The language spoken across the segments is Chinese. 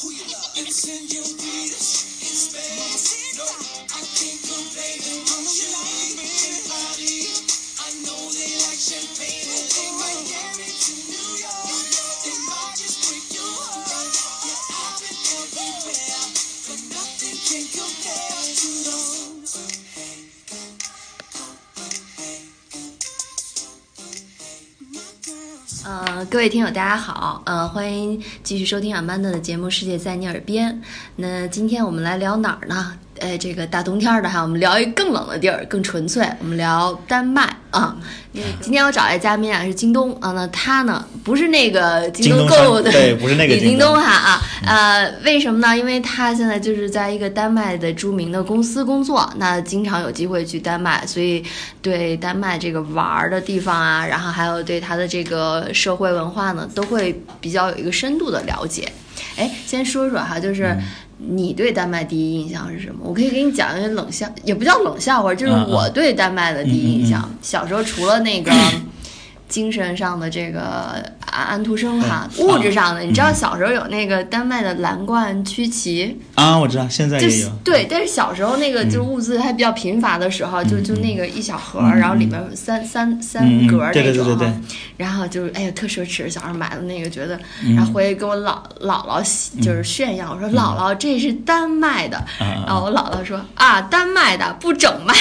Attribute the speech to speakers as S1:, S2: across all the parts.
S1: who
S2: you love and send your greetings in space. No, I can't complain. I'm alive.
S1: 各位听友，大家好，呃，欢迎继续收听阿曼达的节目《世界在你耳边》。那今天我们来聊哪儿呢？哎，这个大冬天的哈，我们聊一个更冷的地儿，更纯粹。我们聊丹麦啊。今天我找来嘉宾啊，是京东啊。那他呢，不是那个京东购物的，
S3: 对，不是那个
S1: 京东哈啊。呃，为什么呢？因为他现在就是在一个丹麦的著名的公司工作，那经常有机会去丹麦，所以对丹麦这个玩儿的地方啊，然后还有对他的这个社会文化呢，都会比较有一个深度的了解。哎，先说说哈，就是你对丹麦第一印象是什么？我可以给你讲一个冷笑，也不叫冷笑话，就是我对丹麦的第一印象。小时候除了那个 精神上的这个安安徒生哈，物质上的，你知道小时候有那个丹麦的蓝罐曲奇？
S3: 啊？我知道，现在也有。
S1: 对，但是小时候那个就是物资还比较贫乏的时候，就就那个一小盒，然后里面三三三格那种，
S3: 对对对对。
S1: 然后就是哎呀特奢侈，小时候买的那个觉得，然后回去跟我姥姥姥就是炫耀，我说姥姥这是丹麦的，然后我姥姥说啊丹麦的不整卖，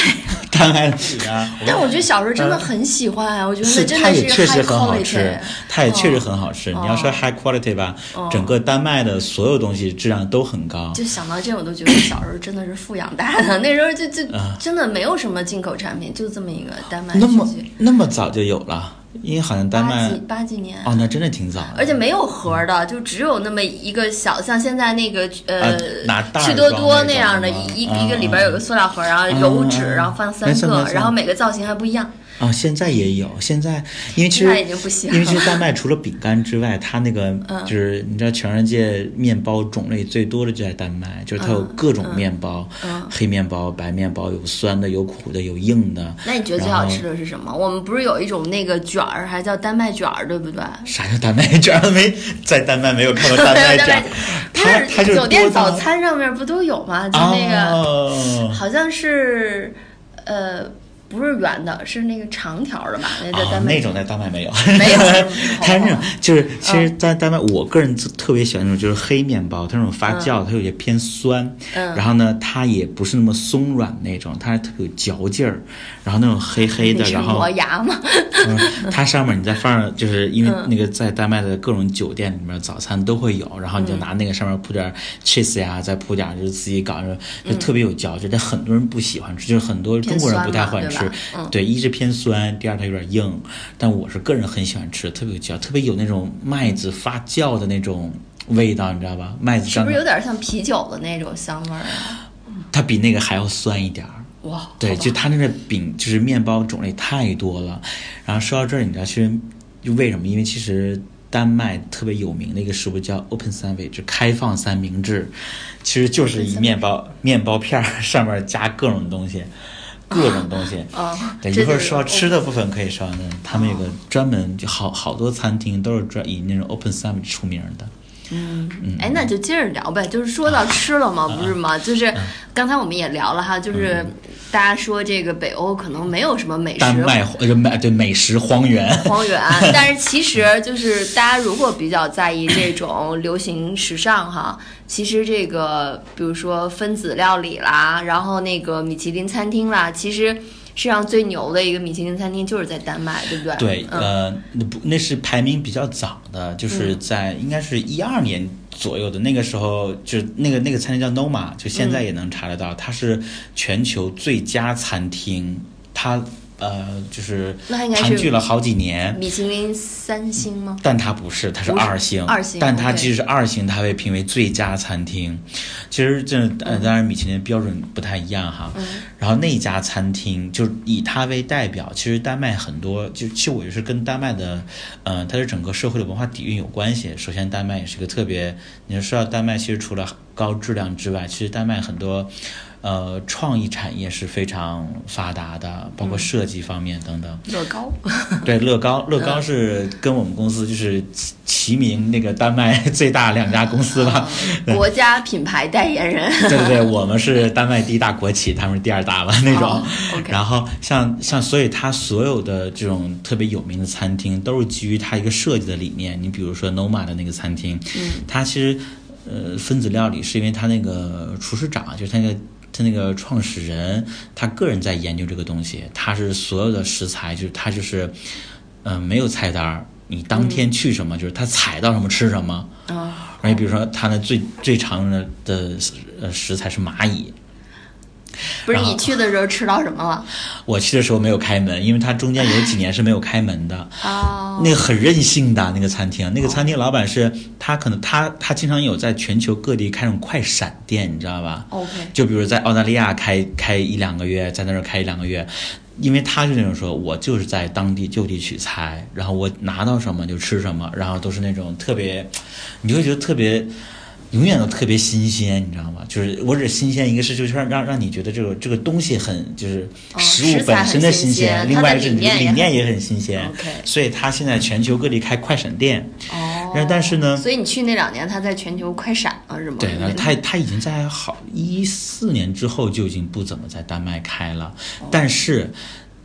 S3: 丹麦的 啊。
S1: 但我觉得小时候真的很喜欢啊，我觉得那真的是
S3: 确实很好吃，它也确实很好吃。你要说 high quality 吧，整个丹麦的所有东西质量都很高。
S1: 就想到这，我都觉得小时候真的是富养大的，那时候就就真的没有什么进口产品，就这么一个丹麦。
S3: 那么那么早就有了。因为好像丹麦
S1: 八几年
S3: 哦，那真的挺早，
S1: 而且没有盒的，就只有那么一个小，像现在那个呃，
S3: 拿
S1: 趣多多那样的一一个里边有个塑料盒，然后油纸，然后放三个，然后每个造型还不一样。
S3: 哦，现在也有。现在因为其实因为其实丹麦除了饼干之外，它那个就是你知道，全世界面包种类最多的就在丹麦，就是它有各种面包，黑面包、白面包，有酸的，有苦的，有硬的。
S1: 那你觉得最好吃的是什么？我们不是有一种那个卷儿，还叫丹麦卷儿，对不对？
S3: 啥叫丹麦卷儿？没在丹麦没有看过丹麦卷儿。它它
S1: 酒店早餐上面不都有吗？就那个好像是呃。不是圆的，是那个长条的吧？那在丹麦
S3: 那种在丹麦没有，
S1: 没有。
S3: 它 那种就是，其实，在丹麦，我个人特别喜欢那种就是黑面包，它那种发酵，它有些偏酸。嗯。然后呢，它也不是那么松软那种，它特别有嚼劲儿。然后那种黑黑的，然后
S1: 磨牙嘛。
S3: 嗯，它上面你再放上，就是因为那个在丹麦的各种酒店里面早餐都会有，然后你就拿那个上面铺点 cheese 呀，再铺点就是自己搞的，就特别有嚼劲。但很多人不喜欢吃，就是很多中国人不太欢吃。对，一是偏酸，第二它有点硬，但我是个人很喜欢吃，特别有嚼，特别有那种麦子发酵的那种味道，你知道吧？麦子
S1: 是不是有点像啤酒的那种香味儿啊？
S3: 它比那个还要酸一点儿。
S1: 哇！
S3: 对，就它那个饼，就是面包种类太多了。然后说到这儿，你知道其实就为什么？因为其实丹麦特别有名的一个食物叫 Open Sandwich，开放三明治，其实就是一面包面包片儿上面加各种东西。各种东西啊，对，一会儿说吃的部分可以说，那他们有个专门就好好多餐厅都是专以那种 open sandwich 出名的。
S1: 嗯嗯，哎，那就接着聊呗，就是说到吃了嘛，不是吗？就是刚才我们也聊了哈，就是大家说这个北欧可能没有什么美食，
S3: 丹麦美对美食荒原，
S1: 荒原。但是其实就是大家如果比较在意这种流行时尚哈，其实这个比如说分子料理啦，然后那个米其林餐厅啦，其实。世上最牛的一个米其林餐厅就是在丹麦，对不对？
S3: 对，呃，那不那是排名比较早的，就是在应该是一二年左右的那个时候，就那个那个餐厅叫 Noma，就现在也能查得到，它是全球最佳餐厅，它。呃，就是盘踞了好几年，
S1: 米其林三星吗？
S3: 但它不是，它是二星。
S1: 二星，
S3: 但它即使是二星，它被评为最佳餐厅。其实这呃，当然米其林标准不太一样哈。嗯。然后那家餐厅就以它为代表，其实丹麦很多，就其实我也是跟丹麦的，呃，它的整个社会的文化底蕴有关系。首先，丹麦也是个特别，你说到丹麦，其实除了高质量之外，其实丹麦很多。呃，创意产业是非常发达的，包括设计方面等等。
S1: 乐高，
S3: 对，乐高，乐高是跟我们公司就是齐齐名那个丹麦最大两家公司吧。
S1: 国家品牌代言人。
S3: 对对对，我们是丹麦第一大国企，他们是第二大吧那种。然后像像，所以它所有的这种特别有名的餐厅都是基于它一个设计的理念。你比如说 Noma 的那个餐厅，
S1: 嗯，
S3: 它其实呃分子料理是因为他那个厨师长就是他那个。他那个创始人，他个人在研究这个东西，他是所有的食材，就是他就是，嗯、没有菜单儿，你当天去什么，就是他采到什么吃什么。
S1: 啊，
S3: 而且比如说，他那最最常用的的呃食材是蚂蚁。
S1: 不是你去的时候吃到什么了？
S3: 我去的时候没有开门，因为它中间有几年是没有开门的。
S1: 哦，
S3: 那个很任性的那个餐厅，那个餐厅老板是他可能他他经常有在全球各地开那种快闪店，你知道吧
S1: ？OK，
S3: 就比如在澳大利亚开开一两个月，在那儿开一两个月，因为他是那种说，我就是在当地就地取材，然后我拿到什么就吃什么，然后都是那种特别，你会觉得特别。永远都特别新鲜，你知道吗？就是我指新鲜，一个是就是让让让你觉得这个这个东西很就是
S1: 哦
S3: 食物本身的
S1: 新
S3: 新鲜，另外一个是
S1: 理念也很
S3: 理念也很新鲜。
S1: OK
S3: 所以他现在全球各地开快闪店，
S1: 哦
S3: 然后但是呢
S1: 所以你去那两年，他在全球快闪了是吗？
S3: 对，他他已经在好一四年之后就已经不怎么在丹麦开了，但是。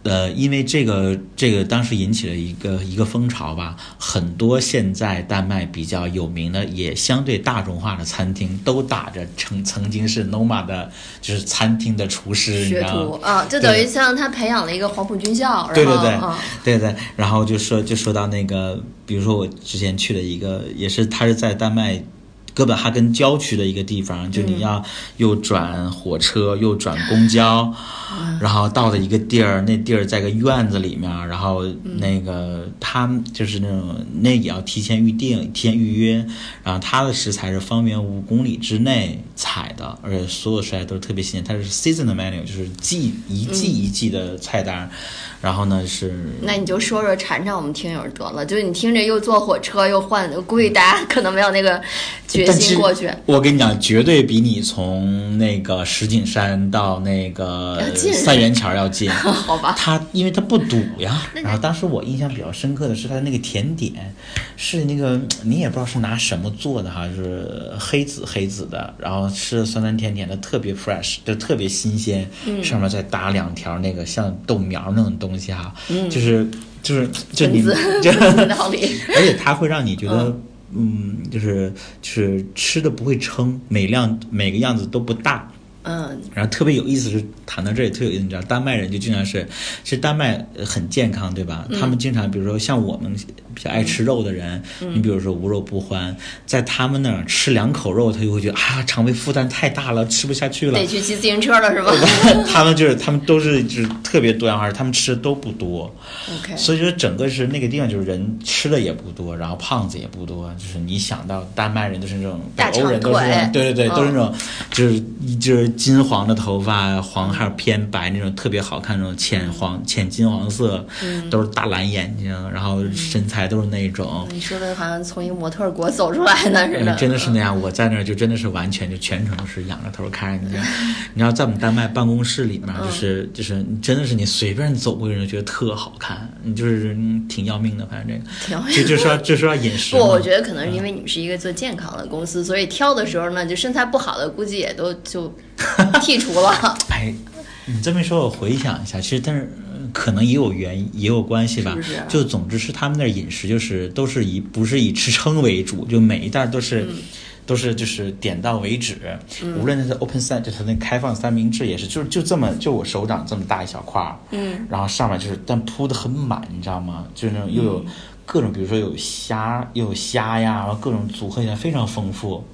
S3: 呃，因为这个这个当时引起了一个一个风潮吧，很多现在丹麦比较有名的也相对大众化的餐厅都打着曾曾经是 Noma 的，就是餐厅的厨师，你知
S1: 学？徒啊，就等于像他培养了一个黄埔军校，
S3: 对对对对对，然后就说就说到那个，比如说我之前去了一个，也是他是在丹麦哥本哈根郊区的一个地方，就你要又转火车又转公交，然后到了一个地儿，那地儿在个院子里面，然后那个他就是那种那也要提前预定、提前预约，然后他的食材是方圆五公里之内采的，而且所有食材都是特别新鲜，它是 season 的 menu，就是季一季一季的菜单，然后呢是
S1: 那你就说说馋馋我们听友得了，就是你听着又坐火车又换，估计大家可能没有那个决心过去。
S3: 我跟你讲，绝对比你从那个石景山到那个三元桥要近。
S1: 好吧，
S3: 它因为它不堵呀。然后当时我印象比较深刻的是它的那个甜点，是那个你也不知道是拿什么做的哈，就是黑紫黑紫的，然后吃的酸酸甜甜的，特别 fresh，就特别新鲜。
S1: 嗯
S3: 上面再搭两条那个像豆苗那种东西哈，就是就是就 你就
S1: 道理。
S3: 而且它会让你觉得，嗯，就是就是吃的不会撑，每辆每个样子都不大。
S1: 嗯，
S3: 然后特别有意思是谈到这里特有意思，你知道丹麦人就经常是，其实丹麦呃很健康，对吧？他们经常比如说像我们比较爱吃肉的人，你比如说无肉不欢，在他们那儿吃两口肉，他就会觉得啊肠胃负担太大了，吃不下去了
S1: 得。去骑自行车了是吧
S3: 他们就是他们都是就是特别多样化，他们吃的都不多。
S1: ？OK，
S3: 所以说整个是那个地方就是人吃的也不多，然后胖子也不多，就是你想到丹麦人都是那种北欧人都是对对对，
S1: 嗯
S3: 都是那种就是就是金黄的头发，黄还有偏白那种特别好看那种浅黄浅金黄色，都是大蓝眼睛，然后身材都是那种。
S1: 你说的好像从一个模特国走出来的似的，
S3: 嗯真的是那样，我在那儿就真的是完全就全程是仰着头看人家。你知道，在我们丹麦办公室里面，就是就是你真的是你随便走过一个人就觉得特好看，你就是嗯挺要命的，反正
S1: 挺
S3: 这个就就说就说到饮食
S1: 不，我觉得可能是因为你们是一个做健康的公司，所以挑的时候呢，就身材不好的估计也都就 剔除了。
S3: 哎，你这么一说，我回想一下，其实但是呃可能也有原因，也有关系吧。
S1: 是是啊
S3: 就总之是他们那儿饮食就是都是以不是以吃撑为主，就每一袋都是。
S1: 嗯
S3: 都是就是点到为止，无论是 open 三，就它那开放三明治也是，就是就这么就我手掌这么大一小块儿，
S1: 嗯，
S3: 然后上面就是但铺的很满，你知道吗？就是那种又有各种，比如说有虾，又有虾呀，然后各种组合起来非常丰富。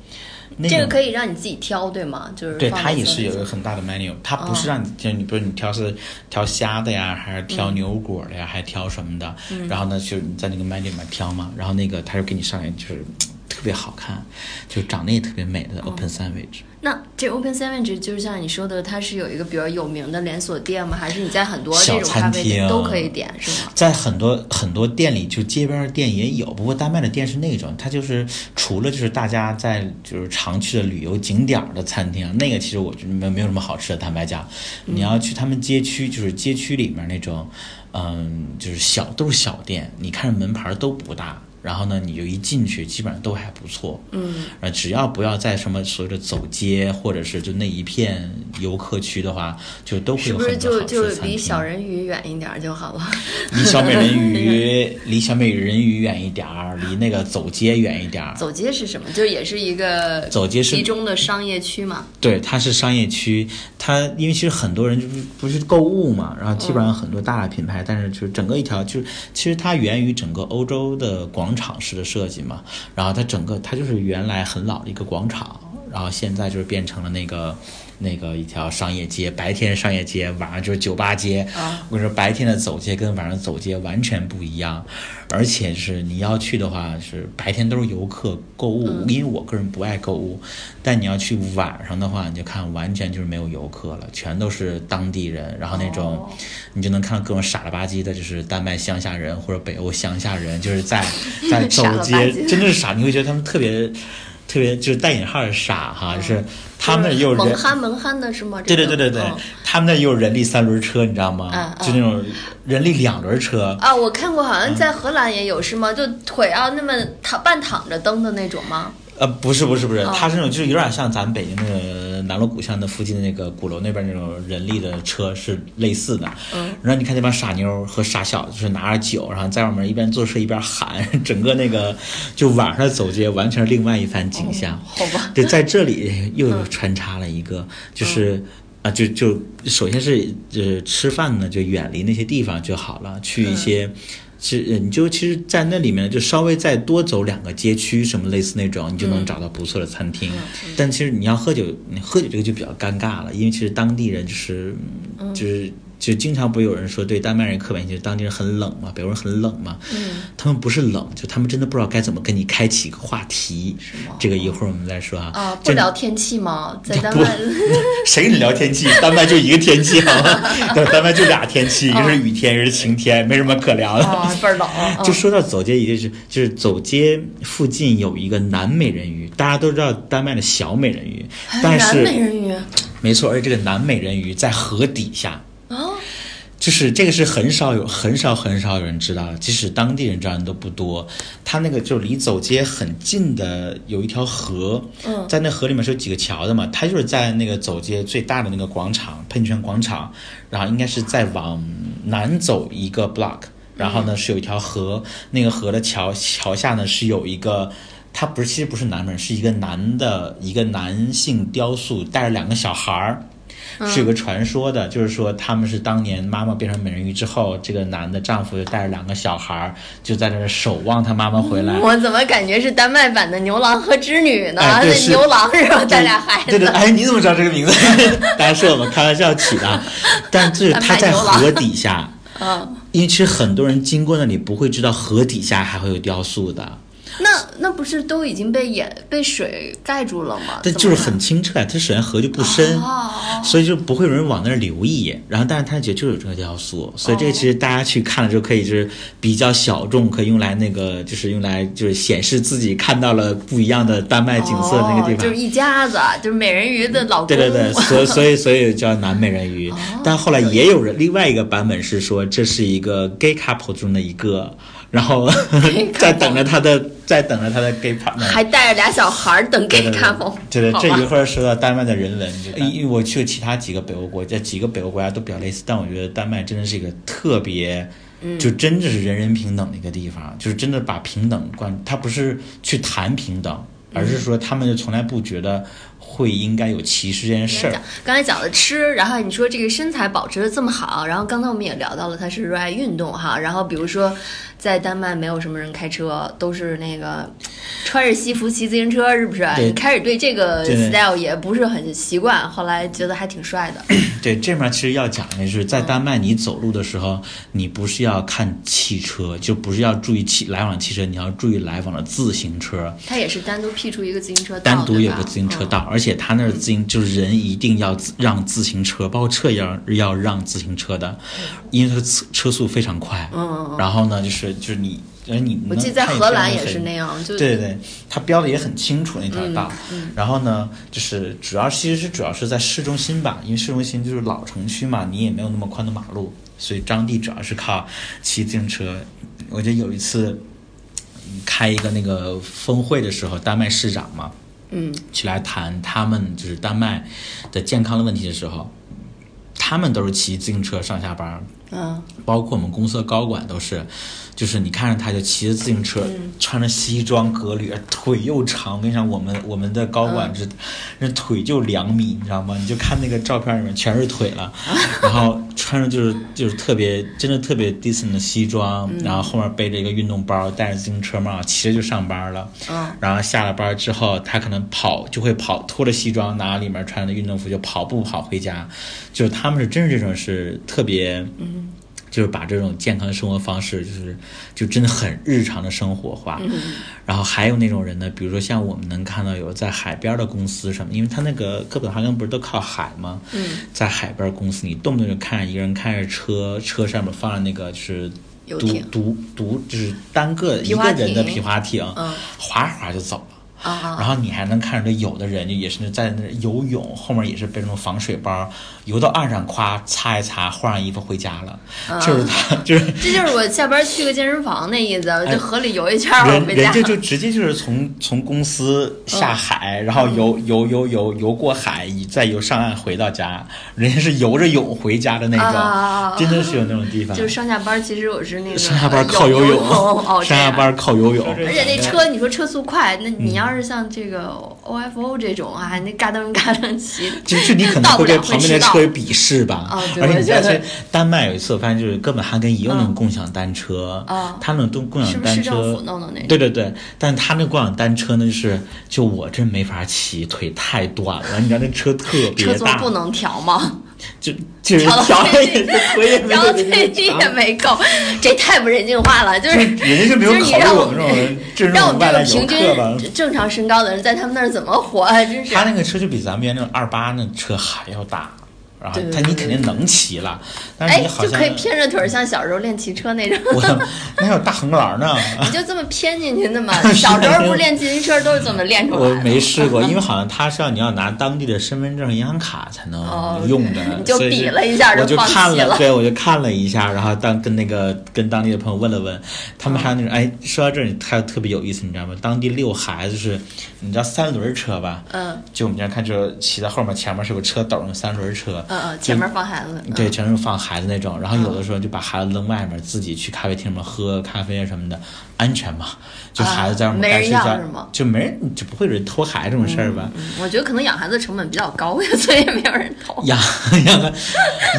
S3: 那
S1: 这个可以让你自己挑，对吗？就是
S3: 对，
S1: 放
S3: 它也是有一个很大的 menu，它不
S1: 哦
S3: 是让你，就是你比如你挑是挑虾的呀，还是挑
S1: 嗯。
S3: 牛果的呀，还是挑什么的，然后呢，就是你在那个 menu 里面挑嘛，然后那个他就给你上来就是特别好看，就长得也特别美的 Open Sandwich。
S1: 那这 Open Sandwich 就是像你说的，它是有一个比较有名的连锁店吗？还是你在很多这
S3: 小
S1: 种咖啡
S3: 餐厅
S1: 店都可以点是吗？
S3: 在很多很多店里，就街边的店也有，不过丹麦的店是那种，它就是除了就是大家在就是常去的旅游景点儿的餐厅，那个其实我觉得没没有什么好吃的，坦白讲，你要去他们街区，就是街区里面那种，嗯，就是小都是小店，你看着门牌儿都不大。然后呢，你就一进去，基本上都还不错。
S1: 嗯，
S3: 啊，只要不要在什么所谓的走街，或者是就那一片游客区的话，就都会
S1: 不是
S3: 有很多好吃
S1: 就就
S3: 的餐厅。
S1: 离小人鱼远一点就好了？
S3: 离小美人鱼，离小美人鱼远一点儿，离那个走街远一点儿。
S1: 走街是什么？就也是一个
S3: 走街是
S1: 集中的商业区嘛。
S3: 对，它是商业区，它因为其实很多人就是不是购物嘛，然后基本上很多大的品牌，但是就是整个一条就是其实它源于整个欧洲的广场式的设计嘛，然后它整个它就是原来很老的一个广场，然后现在就是变成了那个。那个一条商业街，白天商业街，晚上就是酒吧街。
S1: 啊。
S3: 我跟你说，白天的走街跟晚上走街完全不一样，而且是你要去的话，是白天都是游客购物，因为我个人不爱购物，但你要去晚上的话，你就看完全就是没有游客了，全都是当地人，然后那种、
S1: 哦。
S3: 你就能看到各种傻了吧唧的，就是丹麦乡下人或者北欧乡下人，就是在 在走街，真的是傻，你会觉得他们特别特别就是带引号的傻哈，就是他们那也有人
S1: 蒙憨萌憨的是吗？
S3: 对对对对对，
S1: 嗯
S3: 他们那也有人力三轮车，你知道吗？就那种人力两轮车。
S1: 啊，我看过，好像在荷兰也有，是吗？就腿要那么躺半躺着蹬的那种吗？
S3: 呃，不是不是不是，
S1: 哦
S3: 它是那种就是有点像咱北京那个南锣鼓巷的附近的那个鼓楼那边那种人力的车是类似的。
S1: 嗯。
S3: 然后你看那帮傻妞和傻小子，就是拿着酒，然后在外面一边坐车一边喊，整个那个就晚上走街完全是另外一番景象。
S1: 好吧。
S3: 对，在这里 又有穿插了一个，就是。啊，就就首先是呃吃饭呢，就远离那些地方就好了，去一些，其实你就其实，在那里面就稍微再多走两个街区，什么类似那种，你就能找到不错的餐厅。但其实你要喝酒，你喝酒这个就比较尴尬了，因为其实当地人就是嗯就是。就经常不是有人说对丹麦人刻板印象，当地人很冷嘛，北欧人很冷嘛。
S1: 嗯，
S3: 他们不是冷，就他们真的不知道该怎么跟你开启一个话题。
S1: 吗
S3: 这个一会儿我们再说啊。
S1: 啊，不聊天气吗？在丹
S3: 不
S1: 麦，
S3: 谁跟你聊天气？丹麦就一个天气，好吗？对，丹麦就俩天气，一个是雨天，一个是晴天，没什么可聊的。
S1: 啊，倍儿冷。嗯
S3: 就说到走街，也就是就是走街附近有一个南美人鱼，大家都知道丹麦的小美人鱼，但
S1: 南美
S3: 是
S1: 人鱼
S3: 没错，而且这个南美人鱼在河底下。
S1: 啊，
S3: 就是这个是很少有很少很少有人知道的，即使当地人知道人都不多。它那个就离走街很近的有一条河，
S1: 嗯
S3: 在那河里面是有几个桥的嘛，它就是在那个走街最大的那个广场喷泉广场，然后应该是再往南走一个 block，然后呢是有一条河，那个河的桥桥下呢是有一个。他不是，其实不是男人，是一个男的，一个男性雕塑，带着两个小孩儿，是有个传说的，就是说他们是当年妈妈变成美人鱼之后，这个男的丈夫就带着两个小孩儿，就在那儿守望他妈妈回来。
S1: 我怎么感觉是丹麦版的牛郎和织女呢？那
S3: 哎对
S1: 牛郎是吧？带俩孩子。
S3: 对对，哎，你怎么知道这个名字？当然是我们开玩笑起的，但是他在河底下，
S1: 嗯，
S3: 因为其实很多人经过那里不会知道河底下还会有雕塑的。
S1: 那那不是都已经被淹被水盖住了吗？
S3: 但就是很清澈，它首先河就不深，
S1: 哦
S3: 所以就不会有人往那儿留意。然后，但是他觉得就有这个雕塑，所以这个其实大家去看了之后，可以就是比较小众，可以用来那个就是用来就是显示自己看到了不一样的丹麦景色那个地方。
S1: 哦就是一家子，就是美人鱼的老公。
S3: 对对对，所以 所以所以叫南美人鱼。但后来也有人另外一个版本是说这是一个 gay couple 中的一个，然后在 等着他的在等着他的 gay partner。
S1: 还带着俩小孩儿等给
S3: 对对。对对，这一会儿说到丹麦的人文，因为我去了其他几个北欧国家，几个北欧国家都比较类似，但我觉得丹麦真的是一个特别，就真的是人人平等的一个地方，就是真的把平等关，他不是去谈平等。而是说，他们就从来不觉得会应该有歧视这件事儿。
S1: 刚才讲的吃，然后你说这个身材保持的这么好，然后刚才我们也聊到了他是热爱运动哈，然后比如说在丹麦没有什么人开车，都是那个穿着西服骑自行车，是不是？开始对这个 style 也不是很习惯，后来觉得还挺帅的。
S3: 对，这面其实要讲的就是在丹麦，你走路的时候，你不是要看汽车，就不是要注意汽来往的汽车，你要注意来往的自行车。
S1: 它也是单独辟出一个自行车道，
S3: 单独有个自行车道，而且它那儿自行就是人一定要让自行车，包括车也要要让自行车的，因为它的车车速非常快。
S1: 嗯嗯嗯
S3: 然后呢，就是就是你，而你
S1: 我记得在荷兰也是那样，就
S3: 对对对，它标的也很清楚那条道。
S1: 嗯
S3: 然后呢，就是主要其实是主要是在市中心吧，因为市中心就是老城区嘛，你也没有那么宽的马路，所以张帝主要是靠骑自行车。我记得有一次嗯开一个那个峰会的时候，丹麦市长嘛，
S1: 嗯
S3: 去来谈他们就是丹麦的健康的问题的时候，他们都是骑自行车上下班儿，
S1: 嗯
S3: 包括我们公司的高管都是，就是你看着他就骑着自行车，
S1: 嗯
S3: 穿着西装革履，腿又长。我跟你讲，我们我们的高
S1: 嗯
S3: 管是，那腿就两米，你知道吗？你就看那个照片里面全是腿了，然后穿着就是就是特别真的特别 decent 的西装，
S1: 嗯
S3: 然后后面背着一个运动包，戴着自行车帽，骑着就上班了。
S1: 嗯
S3: 然后下了班之后，他可能跑就会跑，脱了西装，拿里面穿的运动服就跑步跑回家。就是他们是真是这种是特别，
S1: 嗯
S3: 就是把这种健康的生活方式，就是就真的很日常的生活化。
S1: 嗯
S3: 然后还有那种人呢，比如说像我们能看到有在海边的公司什么，因为他那个哥本哈根不是都靠海吗？
S1: 嗯，
S3: 在海边公司，你动不动就看着一个人开着车，车上面放着那个就是独独独就是单个一个人的皮划艇，
S1: 嗯
S3: 划着划着就走了。
S1: 啊啊，
S3: 然后你还能看着有的人就也是在那游泳，后面也是背那种防水包，游到岸上，夸擦一擦，换上衣服回家了。
S1: 啊
S3: 就是他，就是
S1: 这就是我下班去个健身房那意思，
S3: 哎
S1: 就河里游一圈
S3: 人
S1: 回家。
S3: 人家就直接就是从从公司下海，然后游游游游游过海，再游上岸回到家，人家是游着泳回家的那种，
S1: 啊
S3: 真的是有那种地方。
S1: 就是上下班，其实我是那个
S3: 上下班靠游泳，上下班靠游泳，
S1: 而且那车，你说车速快，那
S3: 嗯
S1: 你要是像这个 OFO 这种啊，那嘎噔嘎噔骑，
S3: 就是你可能会被旁边的车有鄙视吧。
S1: 哦对
S3: 而且你知道，
S1: 我觉得
S3: 其实丹麦有一次我发现，就是哥本哈根也有那种
S1: 嗯
S3: 共享单车，
S1: 哦
S3: 他那种共享单车，
S1: 政府弄的那种？
S3: 对对对，但他那共享单车呢，就是就我真没法骑，腿太短了，你知道那车特别
S1: 车座
S3: 大，
S1: 不能调吗？
S3: 就就是
S1: 调
S3: 调了
S1: 最
S3: 也是腿也没
S1: 然后
S3: 有人
S1: 最低也没够，这太不人性化了。就是
S3: 人家就没有考虑
S1: 让我们
S3: 这种，这
S1: 让我们平
S3: 客吧。
S1: 均正常身高的人在他们那儿怎么活啊？真是
S3: 他。那个车就比咱们原来那种二八那车还要大，然后他你肯定能骑了，但是
S1: 哎
S3: 你，好像
S1: 就可以偏着腿儿，像小时候练骑车那种。
S3: 我那还有大横栏呢。
S1: 你就这么偏进去的嘛？小时候不是练自行车都是怎么练出来的我？
S3: 没试过，因为好像他是要你要拿当地的身份证、银行卡才
S1: 哦
S3: 能用的，
S1: 你就比了一下就
S3: 我就看
S1: 了
S3: 对，我就看了一下，然后当跟那个跟当地的朋友问了问，他们还有那种哎，说到这儿，他特别有意思，你知道吗？当地遛孩子是，你知道三轮车吧？
S1: 嗯
S3: 就我们家看，就骑在后面，前面是有个车斗，那三轮车。
S1: 嗯嗯，前面放孩子。嗯
S3: 对，全是放孩子那种，然后有的时候就把孩子扔外面，自己去咖啡厅里面喝咖啡啊什么的，安全嘛。就孩子在外面
S1: 啊没人
S3: 该睡觉
S1: 要是吗，
S3: 就没人就不会有人偷孩子这种事儿吧？
S1: 嗯我觉得可能养孩子成本比较高，所以也没有人偷。
S3: 养 养孩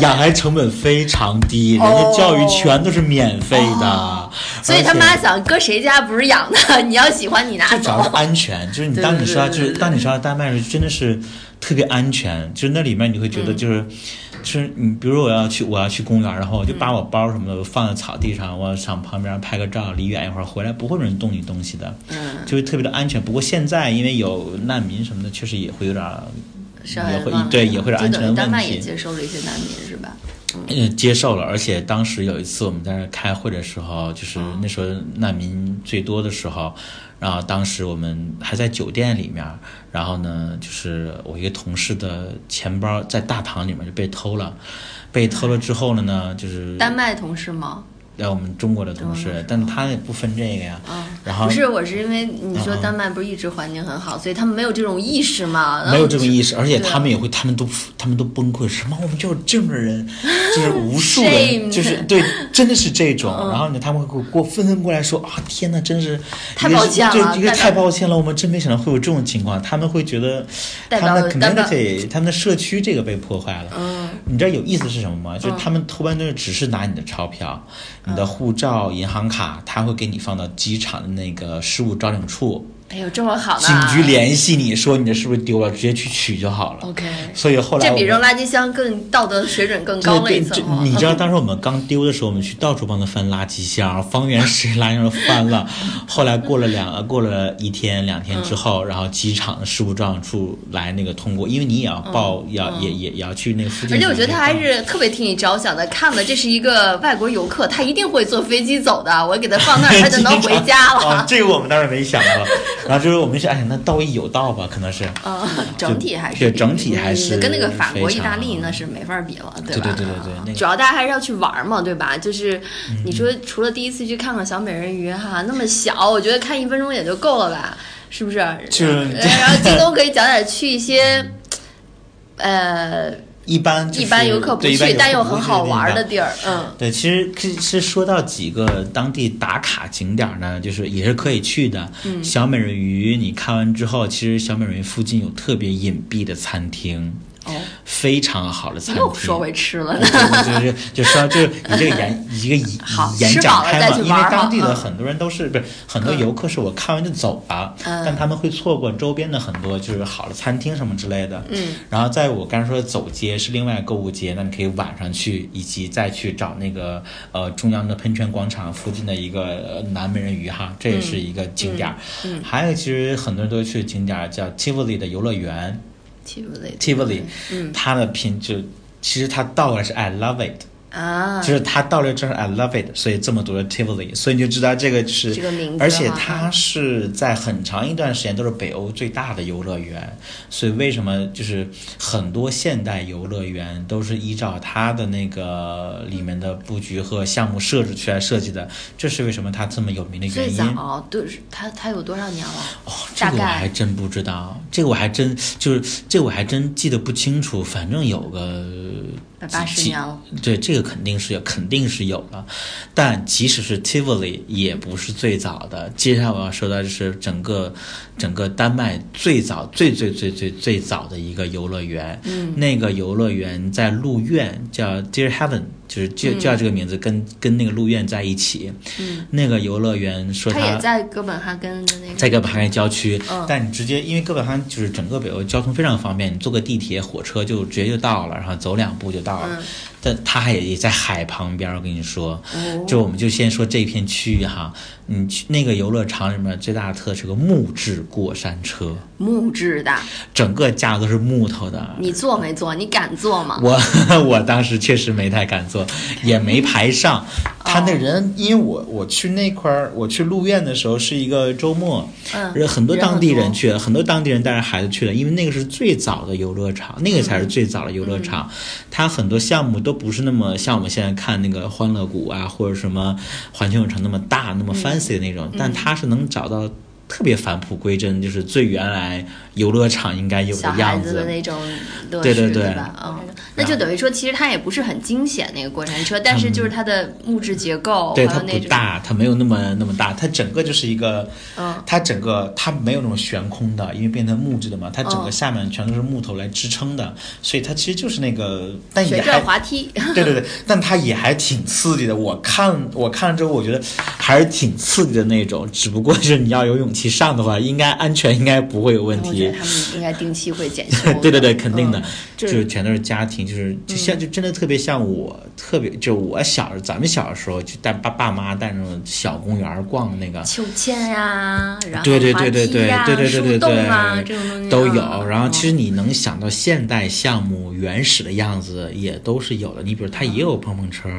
S3: 养孩成本非常低，人家教育全都是免费的，
S1: 哦所以他妈想搁谁家不是养的，你要喜欢你拿
S3: 就主要是
S1: 走。
S3: 安全，就是你当你说就是当你说到丹麦时，真的是特别安全，就是那里面你会觉
S1: 嗯
S3: 得就是。就是你，比如说我要去，我要去公园，然后我就把我包什么的放在草地上，我上旁边拍个照，离远一会儿回来，不会有人动你东西的，
S1: 嗯，
S3: 就会特别的安全。不过现在因为有难民什么的，确实也会有点也会对也会有安全的问
S1: 丹麦也。接受了一些难民是吧？
S3: 嗯，接受了，而且当时有一次我们在那开会的时候，就是那时候难民最多的时候，然后当时我们还在酒店里面，然后呢，就是我一个同事的钱包在大堂里面就被偷了，被偷了之后呢，就是
S1: 丹麦同事吗？
S3: 呃我们中国的同
S1: 事，
S3: 事但他也不分这个呀，
S1: 嗯
S3: 然后
S1: 不是，我是因为你说丹麦不是一直环境很好，所以他们没有这种意识嘛？
S3: 没有这种意识，而且他们也会，他们都他们都崩溃，什么我们就是这种人，就是无数人，就是对，真的是这种。
S1: 嗯
S3: 然后呢，他们会过过纷纷过来说啊，天呐，真是
S1: 太抱歉了
S3: 这，一个太抱歉了，我们真没想到会有这种情况。他们会觉得他们的
S1: 代表
S3: community，他们的社区这个被破坏了。
S1: 嗯，
S3: 你知道有意思是什么吗？就是他们偷班东西只是拿你的钞票、你的护照、银行卡，他会给你放到机场的那个失物招领处，
S1: 哎呦，这么好呢！
S3: 警局联系你说你的是不是丢了，直接去取就好了。
S1: OK，
S3: 所以后来
S1: 这比扔垃圾箱更道德水准更高了一层哦。
S3: 你知道当时我们刚丢的时候，我们去到处帮他翻垃圾箱，方圆十里垃圾箱都翻了。后来过了两呃过了一天两天之后，然后机场的事务招领处来那个通过，因为你也要报，要也也也要去那个附近。
S1: 而且我觉得他还是特别替你着想的，看了这是一个外国游客，他一定会坐飞机走的，我给他放那儿，他就能回家
S3: 哦
S1: 了。，
S3: 这个我们当然没想到。然后就是我们是哎，那道义有道吧，可能是。
S1: 嗯，整体还是
S3: 对整体还是
S1: 嗯跟那个法国、意大利那是没法比了，
S3: 对
S1: 吧？
S3: 对对对对那个
S1: 主要大家还是要去玩嘛，对吧？就是
S3: 嗯
S1: 你说除了第一次去看看小美人鱼哈，那么小，我觉得看一分钟也就够了吧，是不是？
S3: 就
S1: 然后京东可以讲点去一些，呃，
S3: 一般就是
S1: 一般游客不去，但又很好玩的地儿，嗯。
S3: 对，其实其实说到几个当地打卡景点呢，就是也是可以去的。
S1: 嗯
S3: 小美人鱼你看完之后，其实小美人鱼附近有特别隐蔽的餐厅，
S1: 哦，
S3: 非常好的餐厅。
S1: 又说回吃了呢。
S3: 就是就说就是你这个演一个 演
S1: 吃饱了
S3: 讲开嘛，因为当地的
S1: 嗯
S3: 很多人都是不是很多游客是我看完就走了，
S1: 嗯
S3: 但他们会错过周边的很多就是好的餐厅什么之类的。
S1: 嗯，
S3: 然后在我刚才说的走街是另外购物街，那你可以晚上去，以及再去找那个呃中央的喷泉广场附近的一个呃南美人鱼哈，这也是一个景点儿。
S1: 嗯嗯
S3: 还有其实很多人都去景点儿叫 Tivoli 的游乐园
S1: 体不累。
S3: ，Tivoli，
S1: 嗯
S3: 它的拼就其实它倒过来是 I love it。
S1: 啊，
S3: 就是他到了这儿 I love it，所以这么读的 Tivoli，所以你就知道这个就是
S1: 这个名字
S3: 而且
S1: 哈
S3: 它是在很长一段时间都是北欧最大的游乐园，所以为什么就是很多现代游乐园都是依照它的那个里面的布局和项目设置去来设计的，这是为什么它这么有名的原因。
S1: 早对，它它有多少年了？
S3: 哦，这个我还真不知道，这个我还真就是这个我还真记得不清楚，反正有个
S1: 百八十
S3: 几
S1: 年了。
S3: 对，这个肯定是有，肯定是有了。但即使是 Tivoli，也不是最早的。接下来我要说的就是整个整个丹麦最早、最最最最最早的一个游乐园。
S1: 嗯，
S3: 那个游乐园在鹿苑，叫 Dear Heaven，就是就
S1: 嗯
S3: 叫这个名字，跟跟那个鹿苑在一起。
S1: 嗯，
S3: 那个游乐园说
S1: 它也在哥本哈根的那个。
S3: 在哥本哈根郊区，
S1: 嗯
S3: 但你直接因为哥本哈根就是整个北欧交通非常方便，你坐个地铁、火车就直接就到了，然后走两步就到了。
S1: 嗯
S3: 但它还也在海旁边，我跟你说，
S1: 哦
S3: 就我们就先说这片区域哈，你去那个游乐场里面最大的特色是个木质过山车，
S1: 木质的，
S3: 整个架都是木头的。
S1: 你坐没坐？你敢坐吗？
S3: 我 我当时确实没太敢坐，也没排上。他那人，因为我我去那块儿，我去鹿苑的时候是一个周末，
S1: 嗯
S3: 很多当地人去了，很多当地人带着孩子去了，因为那个是最早的游乐场，那个才是最早的游乐场。它很多项目都不是那么像我们现在看那个欢乐谷啊，或者什么环球影城那么大、那么 fancy 的那种，但它是能找到特别返璞归真，就是最原来游乐场应该有的样
S1: 子的那种乐
S3: 对，对对
S1: 吧？嗯，那就等于说，其实它也不是很惊险那个过山车，但是就是它的木质结构，
S3: 对它不大，它没有那么那么大，它整个就是一个，
S1: 嗯
S3: 它整个它没有那种悬空的，因为变成木质的嘛，它整个
S1: 嗯
S3: 下面全都是木头来支撑的，所以它其实就是那个，但也
S1: 旋
S3: 还
S1: 滑梯，
S3: 对对对，但它也还挺刺激的。我看我看了之后，我觉得还是挺刺激的那种，只不过是你要有勇气上的话，应该安全应该不会有问题。
S1: 他们应该定期会检修。
S3: 对对对，肯定的，
S1: 嗯
S3: 就是全都是家庭，就是就像就真的特别像我特别就我小时咱们小的时候就带爸爸妈带那种小公园逛那个，
S1: 秋千呀，然后
S3: 对对对对对
S1: 呀
S3: 对对对都有。
S1: 嗯
S3: 然后其实
S1: 嗯
S3: 你能想到现代项目原始的样子也都是有的。你比如它也有碰碰车，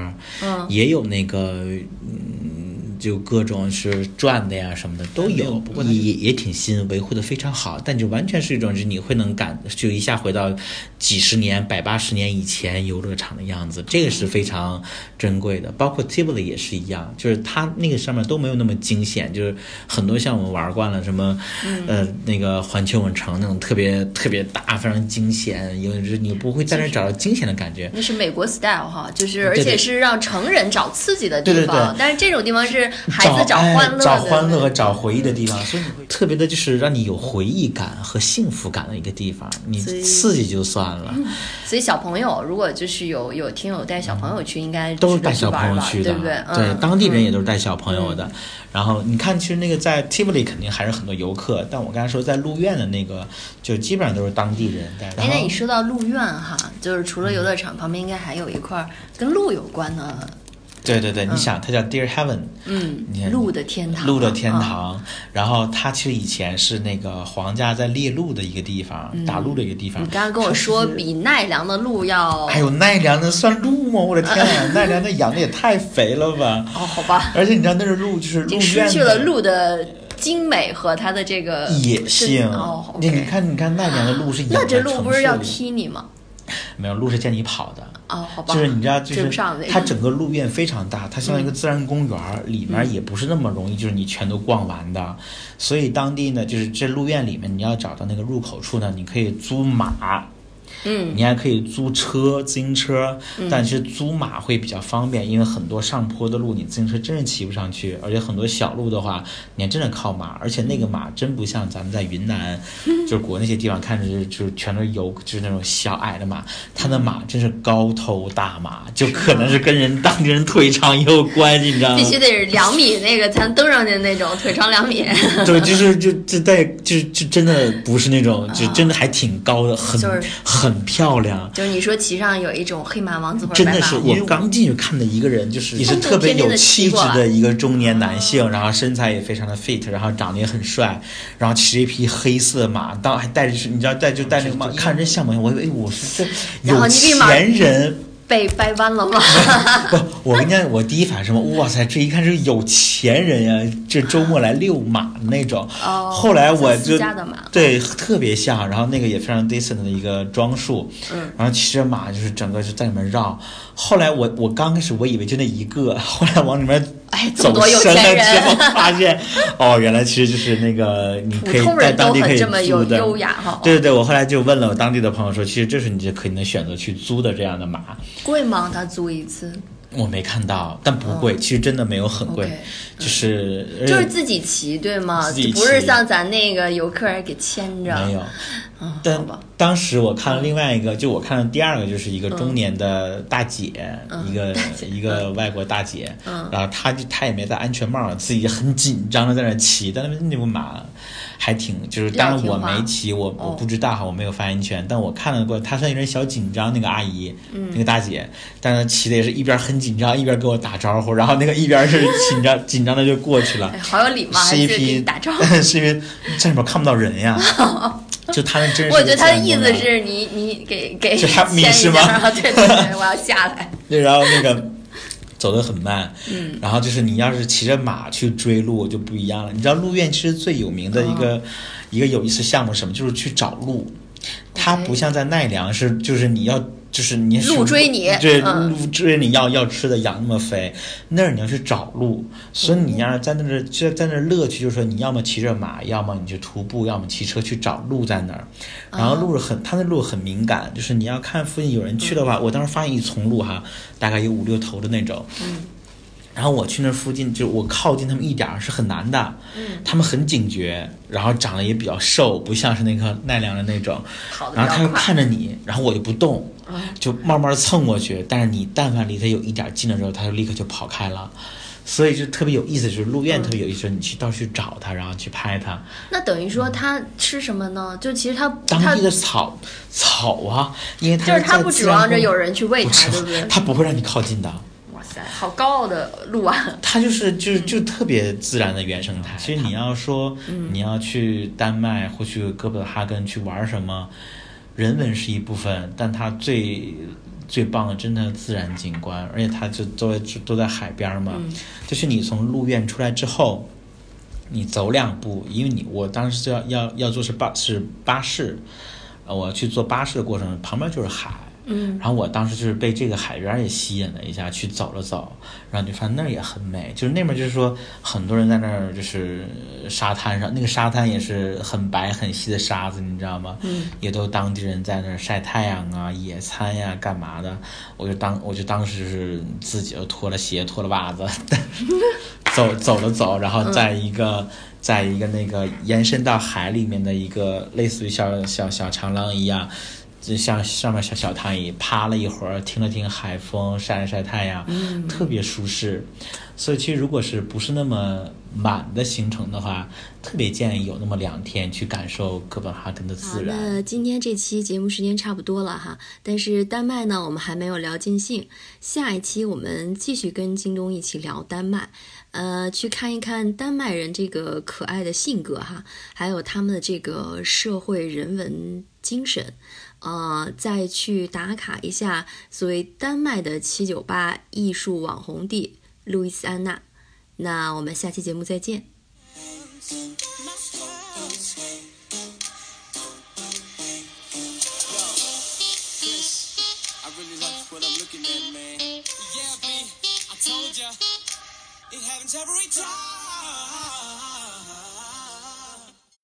S1: 嗯
S3: 也有那个嗯就各种是转的呀什么的都有，不过也也挺新，维护的非常好。但就完全是一种，就你会能感，就一下回到几十年、百八十年以前游乐场的样子，这个是非常珍贵的。包括 Tivoli 也是一样，就是它那个上面都没有那么惊险，就是很多像我们玩惯了什么，呃，那个环球影城那种特别特别大、非常惊险，因为是你不会在那儿找到惊险的感觉。
S1: 那是美国 style 哈，就是而且是让成人找刺激的地
S3: 对对
S1: 方，
S3: 对
S1: 但是这种地方是孩子
S3: 找找欢乐和找回忆的地方，所以你会特别的，就是让你有回忆感和幸福感的一个地方。你刺激就算了，
S1: 所以小朋友如果就是有有听友带小朋友去，应该
S3: 都是带小朋友去的，
S1: 对不对？嗯、
S3: 当地人也
S1: 嗯
S3: 都是带小朋友的。然后你看，其实那个在 Tivoli 肯定还是很多游客，但我刚才说在鹿苑的那个，就基本上都是当地人带。然
S1: 哎，那你说到鹿苑哈，就是除了游乐场旁边，应该还有一块跟鹿有关的，
S3: 对对对，你想它叫 Dear Heaven，
S1: 嗯鹿的天堂，
S3: 鹿的天
S1: 啊
S3: 堂，然后它其实以前是那个皇家在猎鹿的一个地方，打鹿的一个地方。
S1: 嗯你刚刚跟我说比奈良的鹿要，
S3: 哎呦，奈良的算鹿吗？我的天啊，奈良的养的也太肥了吧！
S1: 哦，好吧，
S3: 而且你知道那是鹿，就是鹿
S1: 失去了鹿的精美和它的这个
S3: 野性。
S1: 身哦
S3: 你看，你看奈良的鹿是的
S1: 那这鹿不是要踢你吗？
S3: 没有，鹿是见你跑的。
S1: 哦，好吧，
S3: 就是你知道，就是它整个路面非常大，它像一个自然公园儿，里面也不是那么容易，就是你全都逛完的。所以当地呢，就是这路面里面，你要找到那个入口处呢，你可以租马，
S1: 嗯，
S3: 你还可以租车、自行车，但是租马会比较方便，因为很多上坡的路你自行车真是骑不上去，而且很多小路的话，你还真的靠马，而且那个马真不像咱们在云南，就是国那些地方看着就是就是全都是油，就是那种小矮的马，它的马真是高头大马，就可能是跟人当地人腿长也有关系，你知道吗？
S1: 必须得是两米那个才能登上去那种，腿长两米。
S3: 对，就是就就带就就真的不是那种，就真的还挺高的，很
S1: 就是
S3: 很漂亮。
S1: 就是你说骑上有一种黑马王子或者
S3: 真的是，我刚进去看的一个人，就是也是特别有气质的一个中年男性，然后身材也非常的 fit，然后长得也很帅，然后骑着一匹黑色马，当还带着是，你知道带就带那个马，看着真像不像，我以为哎我是有钱人。
S1: 被掰弯了吗？
S3: 不，我跟你讲，我第一反应是什么？哇塞，这一看是有钱人呀，这周末来遛马的那种。
S1: 哦
S3: 后来我就
S1: 家的马
S3: 对特别像，然后那个也非常 decent 的一个装束，
S1: 嗯，
S3: 然后骑着马就是整个就在里面绕。后来我我刚开始我以为就那一个，后来往里面
S1: 哎，
S3: 走深了之，后，发现哦，原来其实就是那个你可以在当地可以
S1: 很这么有
S3: 租的。
S1: 优雅哈。
S3: 对对对，我后来就问了我当地的朋友说，其实这是你就可以能选择去租的这样的马。
S1: 贵吗？他租一次
S3: 我没看到，但不贵，其实真的没有很贵，就是
S1: 就是自己骑对吗？不是像咱那个游客给牵着。
S3: 没有。但。当时我看了另外一个，就我看了第二个，就是一个中年的大姐，
S1: 嗯
S3: 一个一个外国大姐，
S1: 嗯。
S3: 然后她就她也没戴安全帽，自己很紧张的在那骑，但那那部马还挺，就是当然我没骑，我我
S1: 哦。
S3: 不知道哈，我没有发言权，但我看了过，她虽然有点小紧张，那个阿姨，
S1: 嗯。
S3: 那个大姐，但是骑的也是一边很紧张，一边跟我打招呼，然后那个一边是紧张 紧张的就过去了。
S1: 哎，，好有礼貌，还
S3: 是一
S1: 是给你
S3: 匹
S1: 打招呼。
S3: 是因为在里面看不到人呀。就他们真是，
S1: 我觉得他的意思是你你给给
S3: 就 help me
S1: 牵一
S3: 是吗
S1: 对对对，我要下来。
S3: 对，然后那个 走得很慢，
S1: 嗯，
S3: 然后就是你要是骑着马去追鹿就不一样了。你知道鹿苑其实最有名的一
S1: 哦
S3: 个、一个有意思项目是什么？就是去找鹿。它不像在奈良是，就是你要就是你
S1: 鹿追你
S3: 对，
S1: 嗯
S3: 鹿追你要要吃的养那么肥，那儿你要去找鹿，所以你要在那儿就在那儿乐趣就是说你要么骑着马，要么你就徒步，要么骑车去找鹿在哪儿。然后鹿是很，它那鹿很敏感，就是你要看附近有人去的话，我当时发现一丛鹿哈，大概有五六头的那种。
S1: 嗯。
S3: 然后我去那附近，就我靠近他们一点儿是很难的。
S1: 嗯。
S3: 他们很警觉，然后长得也比较瘦，不像是那个奈良的那种。然后他就。看着你，然后我就不动，
S1: 嗯
S3: 就慢慢蹭过去。但是你但凡离他有一点近了之后，他就立刻就跑开了。所以就特别有意思，就是鹿苑特别有意思，你去到处去找它，然后去拍它。
S1: 那等于说他吃什么呢？就其实他
S3: 当地的草草啊，因为它
S1: 就是他不指望着有人去喂
S3: 不
S1: 它，对不对？
S3: 它不会让你靠近的。
S1: 哇塞，好高傲的鹿啊！
S3: 它就是就是就特别自然的原生态。其实你要说你要去丹麦或去哥本哈根去玩什么，人文是一部分，但它最最棒的真的自然景观，而且它就都都在海边嘛，就是你从路苑出来之后，你走两步，因为你我当时要要要坐是巴是巴士，呃，我去坐巴士的过程旁边就是海。
S1: 嗯，
S3: 然后我当时就是被这个海边也吸引了一下，去走了走，然后就发现那儿也很美。就是那边就是说很多人在那儿就是沙滩上，那个沙滩也是很白很细的沙子，你知道吗？
S1: 嗯，
S3: 也都当地人在那儿晒太阳啊、野餐呀、干嘛的。我就当我就当时是自己就脱了鞋、脱了袜子，走走了走，然后在一个在一个那个延伸到海里面的一个类似于小小小长廊一样。就像上面小小躺椅趴了一会儿，听了听海风，晒了晒太阳，
S1: 嗯，
S3: 特别舒适。所以其实如果是不是那么满的行程的话，特别建议有那么两天去感受哥本哈根的自然。
S1: 那今天这期节目时间差不多了哈，但是丹麦呢，我们还没有聊尽兴。下一期我们继续跟京东一起聊丹麦，呃，去看一看丹麦人这个可爱的性格哈，还有他们的这个社会人文精神。呃，再去打卡一下所谓丹麦的七九八艺术网红地路易斯安那。那我们下期节目再见。every time